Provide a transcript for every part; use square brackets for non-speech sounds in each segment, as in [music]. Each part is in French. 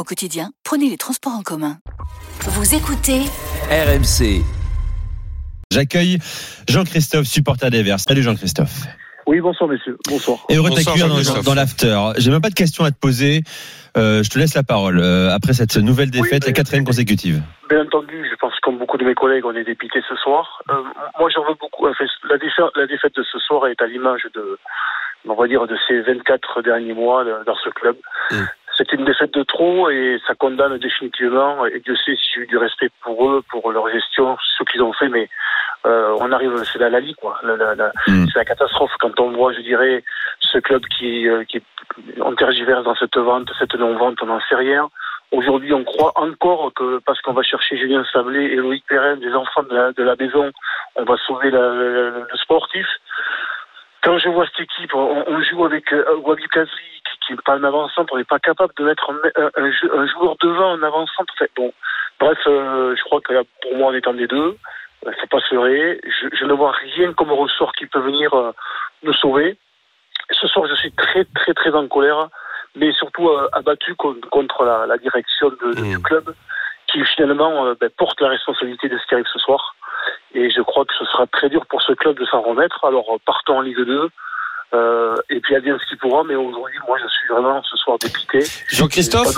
Au quotidien, prenez les transports en commun. Vous écoutez RMC. J'accueille Jean-Christophe, supporter des Verts. Salut Jean-Christophe. Oui, bonsoir messieurs. Bonsoir. Et heureux t'accueillir dans, Jean-Christophe. dans l'after. J'ai même pas de questions à te poser. Euh, je te laisse la parole. Euh, après cette nouvelle défaite, Oui, la quatrième consécutive. Bien entendu, je pense que comme beaucoup de mes collègues, on est dépité ce soir. Euh, moi, j'en veux beaucoup. Enfin, la, défaite, la défaite de ce soir est à l'image de, on va dire, de ces 24 derniers mois dans ce club. Mm. C'est une défaite de trop et ça condamne définitivement. Et Dieu sait si j'ai eu du respect pour eux, pour leur gestion, ce qu'ils ont fait. Mais euh, on arrive, c'est la lalie, quoi. La, la- la- Mm. C'est la catastrophe quand on voit, je dirais, ce club qui, euh, qui on tergiverse dans cette vente, cette non-vente, on n'en sait rien. Aujourd'hui, on croit encore que parce qu'on va chercher Julien Sablé et Loïc Perrin, des enfants de la, de maison, on va sauver le sportif. Quand je vois cette équipe, on, on joue avec euh, Wabi Kazri, qui, qui n'est pas un avant-centre, on n'est pas capable de mettre un, un- un jou- un joueur devant un avant-centre. Enfin, bon, bref, euh, je crois que là, pour moi, on est en des deux. Il faut pas se leurrer. Je, je ne vois rien comme ressort qui peut venir euh, nous sauver. Ce soir, je suis très, très, très en colère, mais surtout euh, abattu con- contre la, la direction de- de- Mmh. du club, qui finalement euh, ben, porte la responsabilité de ce qui arrive ce soir. Et je crois que ce sera très dur pour ce club de s'en remettre. Alors, euh, partons en Ligue 2. Euh, et puis, advienne ce qui pourra, mais aujourd'hui, moi, je suis vraiment ce soir dépité. Jean-Christophe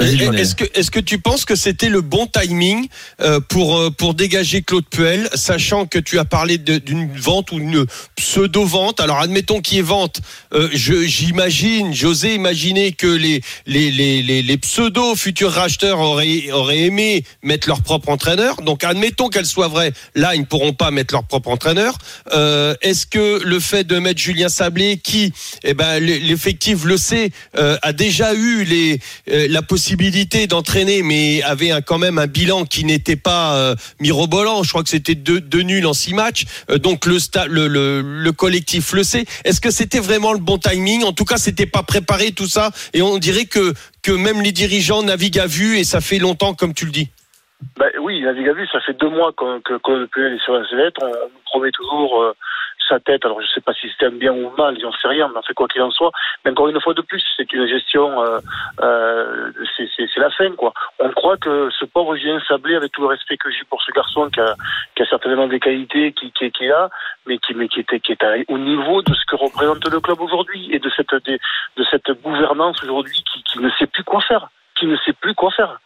Lionel. Est-ce que, est-ce que tu penses que c'était le bon timing euh, pour, euh, pour dégager Claude Puel, sachant que tu as parlé d'une vente ou une pseudo-vente? Alors admettons qu'il y ait vente, euh, je- j'imagine, j'osais imaginer que les, les, les, les, les pseudo-futurs racheteurs auraient, auraient aimé mettre leur propre entraîneur. Donc admettons qu'elle soit vraie, là ils ne pourront pas mettre leur propre entraîneur. Euh, Est-ce que le fait de mettre Julien Qui, eh ben, l'effectif le sait, euh, a déjà eu euh, la possibilité d'entraîner, mais avait quand même un bilan qui n'était pas euh, mirobolant. Je crois que c'était deux, nuls en six matchs. Donc le, collectif le sait. Est-ce que c'était vraiment le bon timing? En tout cas, c'était pas préparé tout ça, et on dirait que même les dirigeants naviguent à vue, et ça fait longtemps, comme tu le dis. Ben oui, la Ligue a vu, ça fait deux mois que, que, que le PL est sur la sellette. On, promet toujours sa tête. Alors je sais pas si c'était un bien ou mal, j'en sais rien, mais en fait quoi qu'il en soit. Mais encore une fois de plus, c'est une gestion, euh, euh, c'est la fin quoi. On croit que ce pauvre Julien Sablé, avec tout le respect que j'ai pour ce garçon qui a, qui a certainement des qualités, qui, qui, est là, mais qui, mais qui était, qui est au niveau de ce que représente le club aujourd'hui et de cette, de, de cette gouvernance aujourd'hui qui, ne sait plus quoi faire, qui ne sait plus quoi faire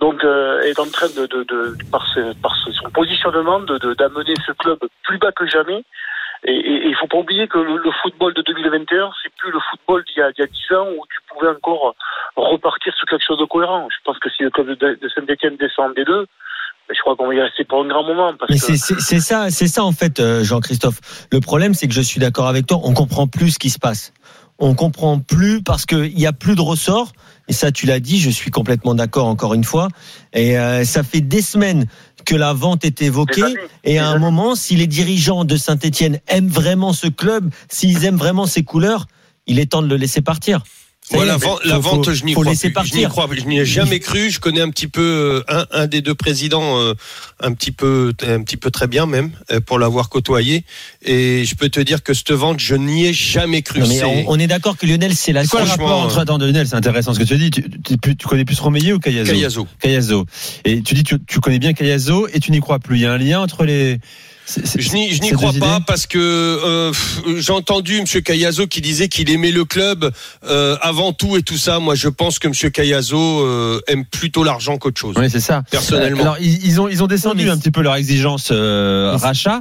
donc euh, est en train de, de, de par, ce- par son positionnement d'amener ce club plus bas que jamais. Et il faut pas oublier que le, le football de 2021, c'est plus le football d'il y, a, d'il y a 10 ans où tu pouvais encore repartir sur quelque chose de cohérent. Je pense que si le club de, de Saint-Etienne descend des deux, ben, je crois qu'on va y rester pour un grand moment. Mais c'est c'est- c'est ça, c'est ça en fait, euh, Jean-Christophe. Le problème, c'est que je suis d'accord avec toi. On comprend plus ce qui se passe. On comprend plus parce qu'il y a plus de ressort. Et ça, tu l'as dit. Je suis complètement d'accord encore une fois. Et euh, ça fait des semaines que la vente est évoquée. Et à un moment, si les dirigeants de Saint-Etienne aiment vraiment ce club, s'ils aiment vraiment ses couleurs, il est temps de le laisser partir. Moi, la, vente, la vente, je n'y crois plus. Je n'y crois, je n'y ai jamais cru. Je connais un petit peu euh, un, un des deux présidents, euh, un petit peu, un petit peu très bien même, euh, pour l'avoir côtoyé. Et je peux te dire que cette vente, je n'y ai jamais cru. Non, mais C'est- on, on est d'accord que Lionel, c'est la C'est quoi le Franchement, rapport entre attends, Lionel, c'est intéressant ce que tu dis. Tu, tu, tu- connais plus Romeyer ou Cayazo Cayazo. Cayazo. Et tu dis tu, tu connais bien Cayazo et tu n'y crois plus. Il y a un lien entre les. Je n'y, je n'y ces crois pas parce que euh, j'ai entendu M. Cayazo qui disait qu'il aimait le club euh, avant tout et tout ça. Moi, je pense que M. Cayazo euh, aime plutôt l'argent qu'autre chose. Oui, c'est ça. Personnellement. Alors ils, ils ont ils ont descendu un petit peu leur exigence euh, rachat.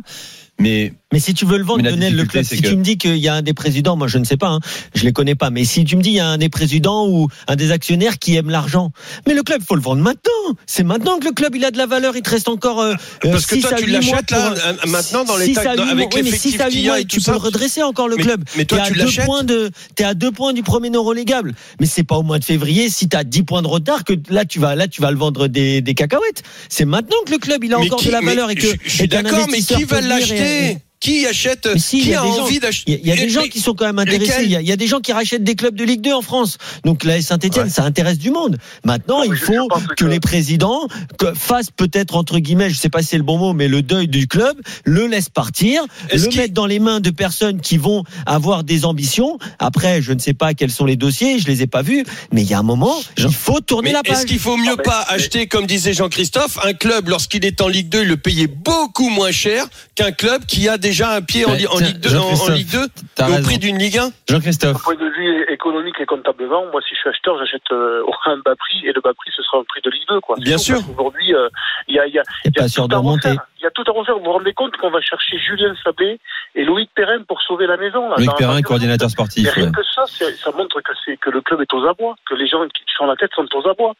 Mais Mais si tu veux le vendre, Lionel, le difficulté, club, c'est si que- tu me dis qu'il y a un des présidents, moi je ne sais pas, hein, je les connais pas, mais si tu me dis il y a un des présidents ou un des actionnaires qui aime l'argent, mais le club, faut le vendre maintenant. C'est maintenant que le club il a de la valeur, il te reste encore. euh, Parce euh, que six toi, à tu huit mois l'achètes là, maintenant, dans six l'état, avec. Oui, mais l'effectif huit qu'il y a mois, et tu peux le redresser encore le Mais- club. mais toi, T'es à tu l'achètes points de, t'es à deux points du premier non relégable. Mais c'est pas au mois de février, si t'as 10 points de retard, que là tu vas, là tu vas le vendre des, des cacahuètes. C'est maintenant que le club il a Mais encore qui- de la valeur et que. je, suis d'accord, mais qui va venir et- l'acheter Qui achète si, Qui y a des envie d'acheter Il y a, il y a des gens qui sont quand même intéressés. Il y, a, il y a des gens qui rachètent des clubs de Ligue 2 en France. Donc la Saint-Etienne, Ouais. ça intéresse du monde. Maintenant, Non, il faut que, que- les présidents que- fassent peut-être entre guillemets, je sais pas si c'est le bon mot, mais le deuil du club, le laissent partir, le mettre dans les mains de personnes qui vont avoir des ambitions. Après, je ne sais pas quels sont les dossiers, je les ai pas vus, mais il y a un moment, il faut tourner Mais la page. est-ce qu'il faut mieux mais- pas mais- acheter, comme disait Jean-Christophe, un club lorsqu'il est en Ligue 2, il le payait beaucoup moins cher qu'un club qui a déjà un pied en, Ligue 2, en, en Jean-Christophe, Ligue 2 T'as au raison. prix d'une Ligue 1 D'un Jean-Christophe. point de vue économique et comptablement, moi, si je suis acheteur, j'achète euh, au [laughs] un bas prix et le bas prix, ce sera un prix de Ligue 2, quoi. Bien sûr. Parce qu'aujourd'hui, euh, il y a, il y a, y tout de à remonter. refaire. Il y a tout à refaire. Vous vous rendez compte qu'on va chercher Julien Sablé et Loïc Perrin pour sauver la maison, là. Loïc Perrin, coordinateur Mais sportif. rien ouais. que ça, ça montre que le club est aux abois, que les gens qui sont à la tête sont aux abois,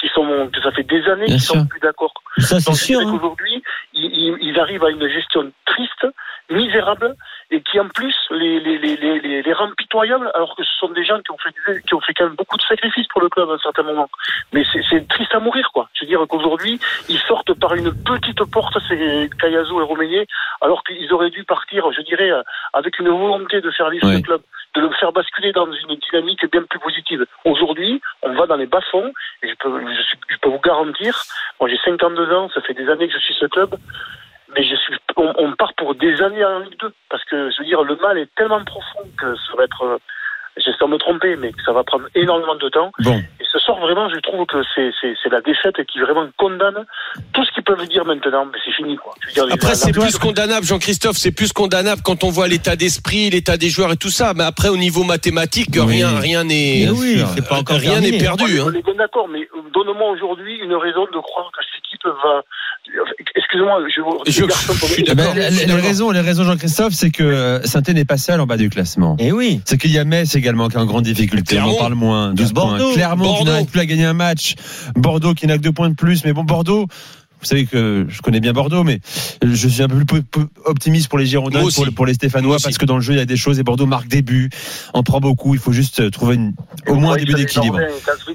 qui sont, que ça fait des années qu'ils sûr. sont plus d'accord. Ça, c'est Donc, sûr. hein. ils, ils- ils arrivent à une gestion triste, misérable, et qui en plus les, les, les, les, les, les rend pitoyables, alors que ce sont des gens qui ont fait qui ont fait quand même beaucoup de sacrifices pour le club à un certain moment. Mais c'est triste à mourir, quoi. Je veux dire qu'aujourd'hui, ils sortent par une petite porte, c'est Cayazo et Romeyer, alors qu'ils auraient dû partir, je dirais, euh, avec une volonté de faire vivre Oui. le club, de le faire basculer dans une dynamique bien plus positive. Aujourd'hui, on va dans les bas-fonds, et je peux, je, je peux vous garantir, moi j'ai 52 ans, ça fait des années que je suis ce club, mais je suis, on, on part pour des années en Ligue 2, parce que je veux dire, le mal est tellement profond que ça va être, euh, j'espère me tromper, mais que ça va prendre énormément de temps. Bon. Et ce soir, vraiment, je trouve que c'est, c'est, c'est la défaite qui vraiment condamne tout ce qu'ils peuvent dire maintenant, mais c'est fini, quoi. Je veux dire, Après, c'est plus condamnable, Jean-Christophe, c'est plus condamnable quand on voit l'état d'esprit, l'état des joueurs et tout ça. Mais après, au niveau mathématique, Oui. rien, rien n'est, oui, c'est pas encore rien n'est perdu. On hein. est bien d'accord, mais donne-moi aujourd'hui une raison de croire que cette équipe va. Excusez-moi, je, Je- les garçons, je suis Eh ben, D'accord. les, les raisons, les raisons, Jean-Christophe, c'est que euh, saint n'est pas seul en bas du classement. Et oui. C'est qu'il y a Metz également qui est en grande difficulté. On Clermont. en parle moins. 12 Bordeaux. points. Clermont qui Bordeaux. n'arrive plus à gagner un match. Bordeaux qui n'a que deux points de plus. Mais bon, Bordeaux. Vous savez que je connais bien Bordeaux, mais je suis un peu plus optimiste pour les Girondins, pour, pour les Stéphanois, parce que dans le jeu il y a des choses et Bordeaux marque des buts, en prend beaucoup. Il faut juste trouver une, au moins un début d'équilibre.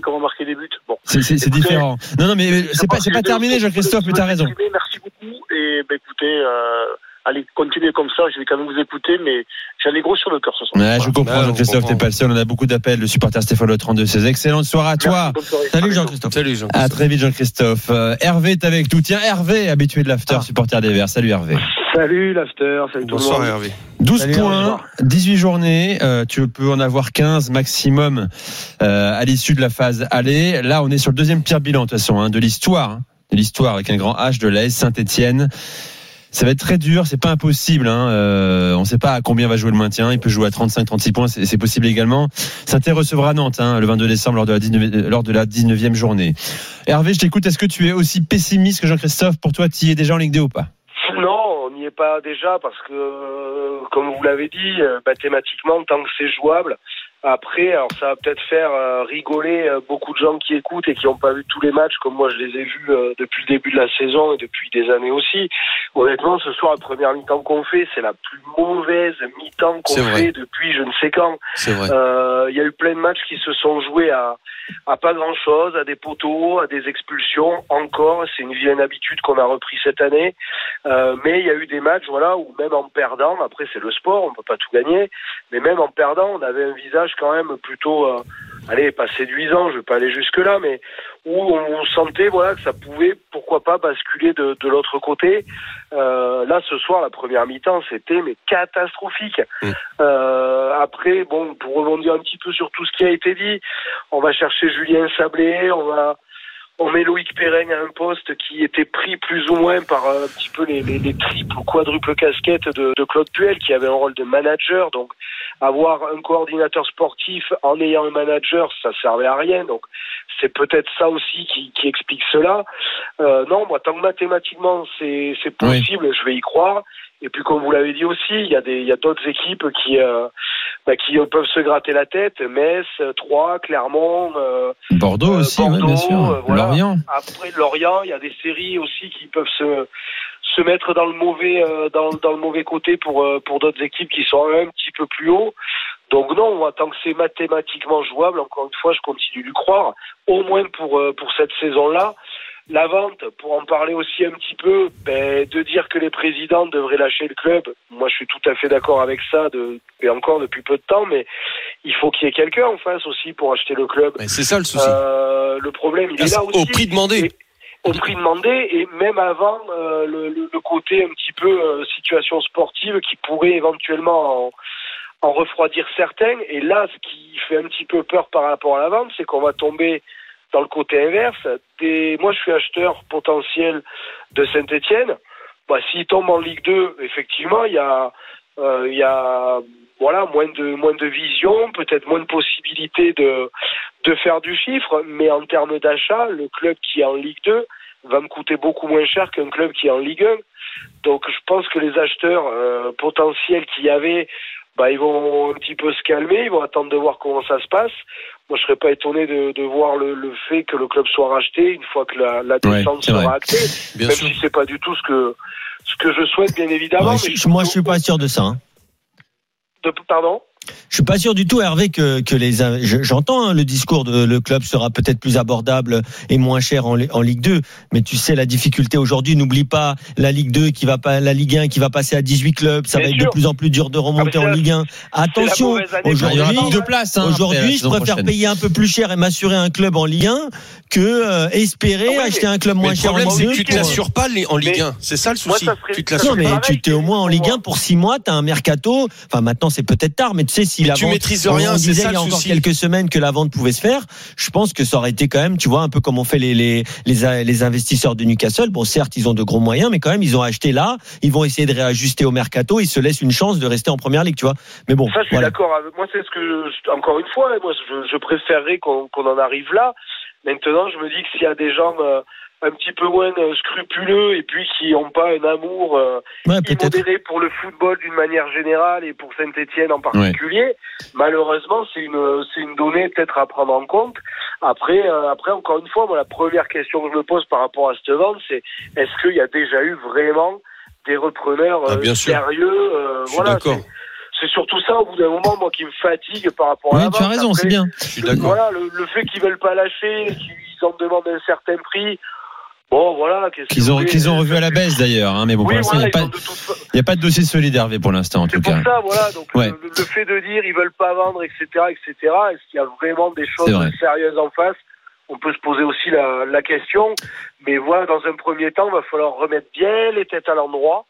Comment marquer des buts Bon. C'est différent. Non, non, mais c'est pas, terminé, Jean-Christophe, mais t'as raison. Merci beaucoup. Et ben, écoutez, euh, allez, continuez comme ça. Je vais quand même vous écouter, mais j'en ai gros sur le cœur ce soir. Ouais, je comprends, Ouais, on Jean-Christophe, comprend. t'es pas le seul. On a beaucoup d'appels. Le supporter Stéphane Le 32 16. Excellente soirée à toi. Soirée. Salut. Jean-Christophe. Salut, Jean. À très vite, Jean-Christophe. Euh, Hervé est avec nous. Tiens, Hervé, habitué de l'after, Ah. supporter des Verts. Salut Hervé. Salut l'after, salut tout le Bonsoir, monde. Hervé. 12 Salut, points, 18 journées. Euh, tu peux en avoir 15 maximum euh, à l'issue de la phase aller. Là, on est sur le deuxième pire bilan, de toute façon, hein, de l'histoire. hein, de l'histoire avec un grand H de l'AS Saint-Etienne. Ça va être très dur, c'est pas impossible. Hein. Euh, on ne sait pas à combien va jouer le maintien. Il peut jouer à 35-36 points, c'est possible également. saint recevra Nantes hein, le 22 décembre lors de, la 19, lors de la 19e journée. Hervé, je t'écoute. Est-ce que tu es aussi pessimiste que Jean-Christophe? Pour toi, tu y es déjà en Ligue 2 ou pas? Non, on n'y est pas déjà parce que, euh, comme vous l'avez dit, euh, mathématiquement, tant que c'est jouable. Après, alors ça va peut-être faire euh, rigoler euh, beaucoup de gens qui écoutent et qui n'ont pas vu tous les matchs comme moi je les ai vus euh, depuis le début de la saison et depuis des années aussi. Honnêtement, ce soir, la première mi-temps qu'on fait, c'est la plus mauvaise mi-temps qu'on fait depuis je ne sais quand. C'est vrai. Euh, Il y a eu plein de matchs qui se sont joués à, à pas grand chose, à des poteaux, à des expulsions. Encore, c'est une vilaine habitude qu'on a repris cette année. Euh, mais il y a eu des matchs, voilà, où même en perdant, après c'est le sport, on peut pas tout gagner, mais même en perdant, on avait un visage quand même plutôt, euh, allez, pas séduisant, je vais pas aller jusque là, mais où on sentait, voilà, que ça pouvait, pourquoi pas, basculer de, de l'autre côté. Euh, là, ce soir, la première mi-temps, c'était mais catastrophique. Mm. Euh, après, bon, pour rebondir un petit peu sur tout ce qui a été dit, on va chercher Julien Sablé, on va on met Loïc Perrin à un poste qui était pris plus ou moins par euh, un petit peu les, les, les triples ou quadruples casquettes de, de Claude Puel, qui avait un rôle de manager. Donc, avoir un coordinateur sportif en ayant un manager, ça servait à rien. Donc, c'est peut-être ça aussi qui, qui explique cela. Euh, non, moi, tant que mathématiquement c'est Oui. possible, je vais y croire. Et puis, comme vous l'avez dit aussi, il y a des il y a d'autres équipes qui euh, bah, qui peuvent se gratter la tête. Metz, Troyes, Clermont. euh, Bordeaux aussi, ouais, bien sûr. voilà. Lorient. après Lorient, il y a des séries aussi qui peuvent se se mettre dans le mauvais dans, dans le mauvais côté pour pour d'autres équipes qui sont un petit peu plus haut. Donc non, moi, tant que c'est mathématiquement jouable, encore une fois, je continue d'y croire, au moins pour euh, pour cette saison-là. La vente, pour en parler aussi un petit peu, ben, de dire que les présidents devraient lâcher le club, moi je suis tout à fait d'accord avec ça, de, et encore depuis peu de temps, mais il faut qu'il y ait quelqu'un en face aussi pour acheter le club. C'est ça le souci. Euh, le problème, il est là aussi Au prix demandé. Et- au prix demandé et même avant euh, le, le- le côté un petit peu euh, situation sportive qui pourrait éventuellement en, en refroidir certaines. Et là, ce qui fait un petit peu peur par rapport à la vente, c'est qu'on va tomber dans le côté inverse. Moi, je suis acheteur potentiel de Saint-Etienne. Bah, S'il tombe en Ligue 2, effectivement, il y a, euh, moins de, vision, peut-être moins de possibilités de, de faire du chiffre, mais en termes d'achat, le club qui est en Ligue 2 va me coûter beaucoup moins cher qu'un club qui est en Ligue 1. Donc je pense que les acheteurs euh, potentiels qu'il y avait, bah, ils vont un petit peu se calmer, ils vont attendre de voir comment ça se passe. Moi, je serais pas étonné de, de voir le, le fait que le club soit racheté une fois que la, la descente sera vrai. actée, Bien même sûr. si c'est pas du tout ce que ce que je souhaite, bien évidemment. Ouais, mais je- moi, je suis pas sûr de ça. hein. de- pardon? Je suis pas sûr du tout, Hervé, que, que les. je- J'entends hein, le discours de le club sera peut-être plus abordable et moins cher en, Li- en Ligue 2, mais tu sais la difficulté aujourd'hui. N'oublie pas la Ligue 2 qui va pas, la Ligue 1 qui va passer à 18 clubs. Ça Bien va être de plus en plus dur de remonter Ah, en Ligue 1. Attention, aujourd'hui, plus de place. hein, Aujourd'hui, je préfère prochaine. payer un peu plus cher et m'assurer un club en Ligue 1 que euh, espérer Ah acheter un club moins le cher en problème, Ligue c'est 2. que tu te pour- l'assures pas les- en Ligue Mais 1. C'est ça le moi, souci. ça serait- Tu te l'assures mais pas. pareil, tu t'es au moins en Ligue moi. 1 pour 6 mois, tu as un mercato. Enfin, maintenant, c'est peut-être tard, mais sais, si la tu vente. maîtrises rien, on c'est disait ça il y a le encore souci. quelques semaines que la vente pouvait se faire. Je pense que ça aurait été quand même, tu vois, un peu comme on fait les, les, les, les investisseurs de Newcastle. Bon, certes, ils ont de gros moyens, mais quand même, ils ont acheté là. Ils vont essayer de réajuster au mercato. Ils se laissent une chance de rester en première ligue, tu vois. Mais bon, Ça, je suis voilà. d'accord avec moi. C'est ce que, je- encore une fois, moi, je, je préférerais qu'on qu'on en arrive là. Maintenant, je me dis que s'il y a des gens euh, un petit peu moins euh, scrupuleux et puis qui n'ont pas un amour euh, Ouais, peut-être. immodéré pour le football d'une manière générale et pour Saint-Etienne en particulier, malheureusement, c'est une, c'est une donnée peut-être à prendre en compte. Après, euh, après, encore une fois, moi, la première question que je me pose par rapport à cette vente, c'est est-ce qu'il y a déjà eu vraiment des repreneurs Ah, euh, bien sérieux euh, Je suis voilà, d'accord. c'est- surtout ça, au bout d'un moment, moi, qui me fatigue par rapport à la tu as raison, c'est bien. Je suis d'accord. Voilà, le, le fait qu'ils veulent pas lâcher, qu'ils en demandent un certain prix. Bon, voilà. Qu'ils ont, qu'ils ont revu à la baisse d'ailleurs, hein, mais bon, Oui, pour l'instant, il voilà, n'y a, pas- de a pas dossier solide Hervé pour l'instant, en tout pour cas. ça, voilà. Donc Ouais. le, le fait de dire ils veulent pas vendre, etc., etc. Est-ce qu'il y a vraiment des vrai. choses sérieuses en face? On peut se poser aussi la, la question. Mais voilà, dans un premier temps, il va falloir remettre bien les têtes à l'endroit.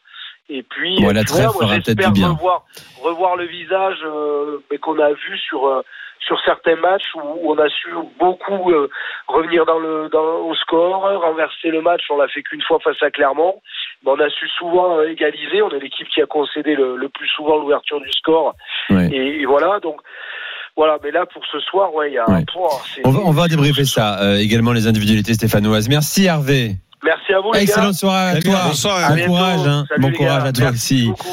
Et puis, la tu vois, moi, peut-être j'espère. Revoir, revoir le visage euh, qu'on a vu sur euh, sur certains matchs où, où on a su beaucoup euh, revenir dans le dans, au score, renverser le match. On l'a fait qu'une fois face à Clermont. Mais on a su souvent euh, égaliser. On est l'équipe qui a concédé le, le plus souvent l'ouverture du score. Ouais. Et, et voilà, donc voilà. Mais là, pour ce soir, ouais, il y a. Ouais. Pouah, c'est- On va, on va débriefer ça, euh, également les individualités stéphanoises. Merci Hervé. Merci à vous, les gars. Excellente soirée à Salut, toi. bonsoir, Bon courage, hein. Bon courage à toi Merci aussi. beaucoup.